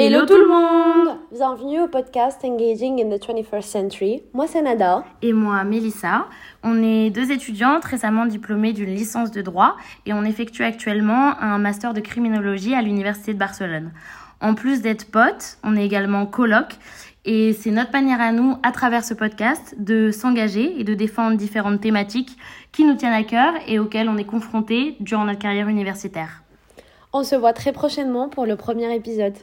Hello tout le monde Bienvenue au podcast Engaging in the 21st Century. Moi c'est Nada. Et moi Mélissa. On est deux étudiantes récemment diplômées d'une licence de droit et on effectue actuellement un master de criminologie à l'Université de Barcelone. En plus d'être potes, on est également coloc et c'est notre manière à nous, à travers ce podcast, de s'engager et de défendre différentes thématiques qui nous tiennent à cœur et auxquelles on est confrontés durant notre carrière universitaire. On se voit très prochainement pour le premier épisode.